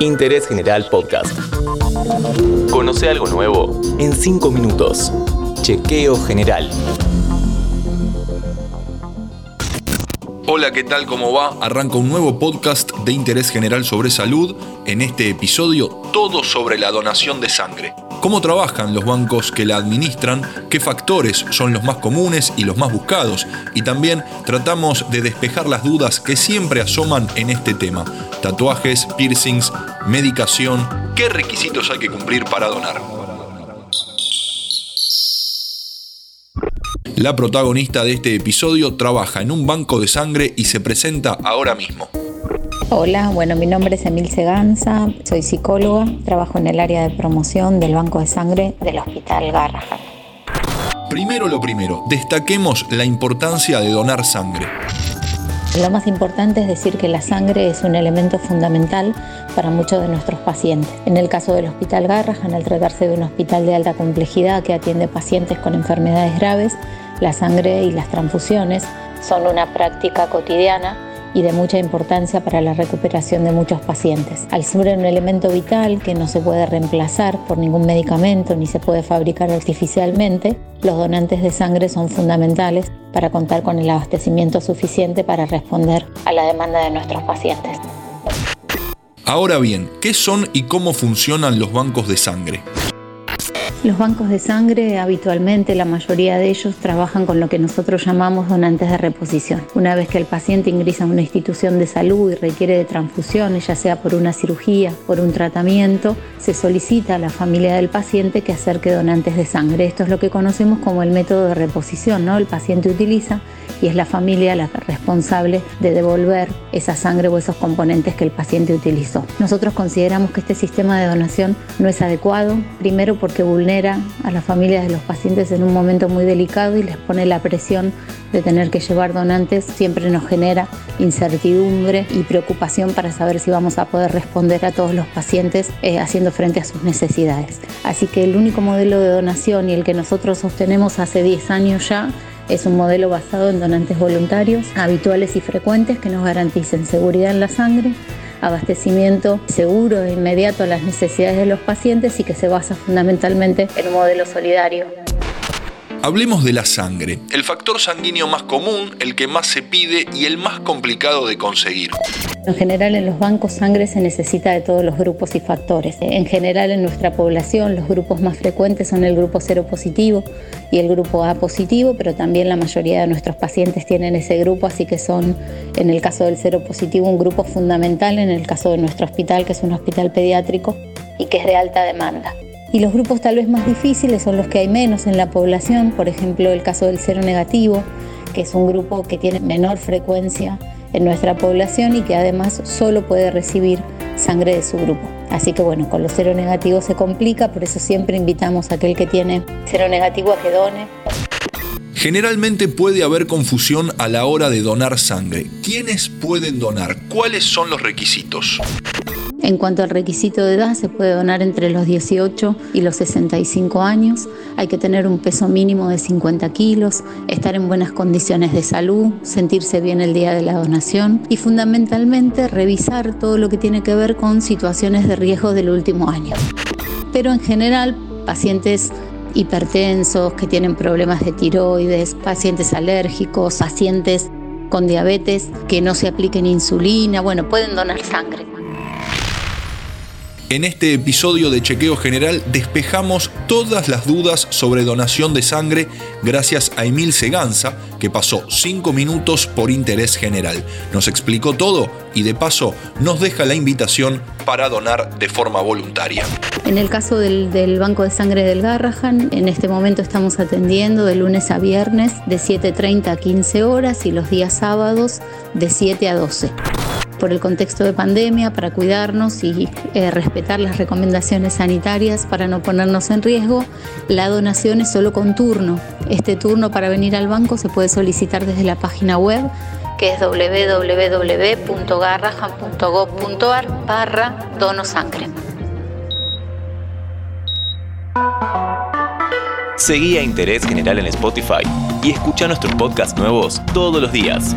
Interés General Podcast. Conoce algo nuevo en 5 minutos. Chequeo General. Hola, ¿qué tal? ¿Cómo va? Arranca un nuevo podcast de interés general sobre salud. En este episodio, todo sobre la donación de sangre. ¿Cómo trabajan los bancos que la administran? ¿Qué factores son los más comunes y los más buscados? Y también tratamos de despejar las dudas que siempre asoman en este tema. Tatuajes, piercings, medicación. ¿Qué requisitos hay que cumplir para donar? La protagonista de este episodio trabaja en un banco de sangre y se presenta ahora mismo. Hola, bueno, mi nombre es Emil Seganza, soy psicóloga, trabajo en el área de promoción del Banco de Sangre del Hospital Garrahan. Primero lo primero, destaquemos la importancia de donar sangre. Lo más importante es decir que la sangre es un elemento fundamental para muchos de nuestros pacientes. En el caso del Hospital Garrahan, al tratarse de un hospital de alta complejidad que atiende pacientes con enfermedades graves, la sangre y las transfusiones son una práctica cotidiana y de mucha importancia para la recuperación de muchos pacientes. Al ser un elemento vital que no se puede reemplazar por ningún medicamento ni se puede fabricar artificialmente, los donantes de sangre son fundamentales para contar con el abastecimiento suficiente para responder a la demanda de nuestros pacientes. Ahora bien, ¿qué son y cómo funcionan los bancos de sangre? Los bancos de sangre habitualmente la mayoría de ellos trabajan con lo que nosotros llamamos donantes de reposición. Una vez que el paciente ingresa a una institución de salud y requiere de transfusiones, ya sea por una cirugía, por un tratamiento, se solicita a la familia del paciente que acerque donantes de sangre. Esto es lo que conocemos como el método de reposición, ¿no? El paciente utiliza y es la familia la responsable de devolver esa sangre o esos componentes que el paciente utilizó. Nosotros consideramos que este sistema de donación no es adecuado, primero porque vulnera a las familias de los pacientes en un momento muy delicado y les pone la presión de tener que llevar donantes, siempre nos genera incertidumbre y preocupación para saber si vamos a poder responder a todos los pacientes eh, haciendo frente a sus necesidades. Así que el único modelo de donación y el que nosotros sostenemos hace 10 años ya es un modelo basado en donantes voluntarios, habituales y frecuentes que nos garanticen seguridad en la sangre, abastecimiento seguro e inmediato a las necesidades de los pacientes y que se basa fundamentalmente en un modelo solidario. Hablemos de la sangre, el factor sanguíneo más común, el que más se pide y el más complicado de conseguir. En general en los bancos sangre se necesita de todos los grupos y factores. En general en nuestra población los grupos más frecuentes son el grupo cero positivo y el grupo A positivo, pero también la mayoría de nuestros pacientes tienen ese grupo, así que son en el caso del cero positivo un grupo fundamental en el caso de nuestro hospital, que es un hospital pediátrico y que es de alta demanda. Y los grupos tal vez más difíciles son los que hay menos en la población, por ejemplo el caso del cero negativo, que es un grupo que tiene menor frecuencia en nuestra población y que además solo puede recibir sangre de su grupo. Así que bueno, con los cero negativos se complica, por eso siempre invitamos a aquel que tiene cero negativo a que done. Generalmente puede haber confusión a la hora de donar sangre. ¿Quiénes pueden donar? ¿Cuáles son los requisitos? En cuanto al requisito de edad, se puede donar entre los 18 y los 65 años. Hay que tener un peso mínimo de 50 kilos, estar en buenas condiciones de salud, sentirse bien el día de la donación y fundamentalmente revisar todo lo que tiene que ver con situaciones de riesgo del último año. Pero en general, pacientes hipertensos, que tienen problemas de tiroides, pacientes alérgicos, pacientes con diabetes que no se apliquen insulina, bueno, pueden donar sangre. En este episodio de Chequeo General despejamos todas las dudas sobre donación de sangre gracias a Emil Seganza, que pasó 5 minutos por interés general. Nos explicó todo y de paso nos deja la invitación para donar de forma voluntaria. En el caso del, del Banco de Sangre del Garrahan, en este momento estamos atendiendo de lunes a viernes de 7.30 a 15 horas y los días sábados de 7 a 12 por el contexto de pandemia, para cuidarnos y eh, respetar las recomendaciones sanitarias para no ponernos en riesgo, la donación es solo con turno. Este turno para venir al banco se puede solicitar desde la página web que es www.garrahan.gov.ar barra donosangre. Seguí a Interés General en Spotify y escucha nuestros podcasts nuevos todos los días.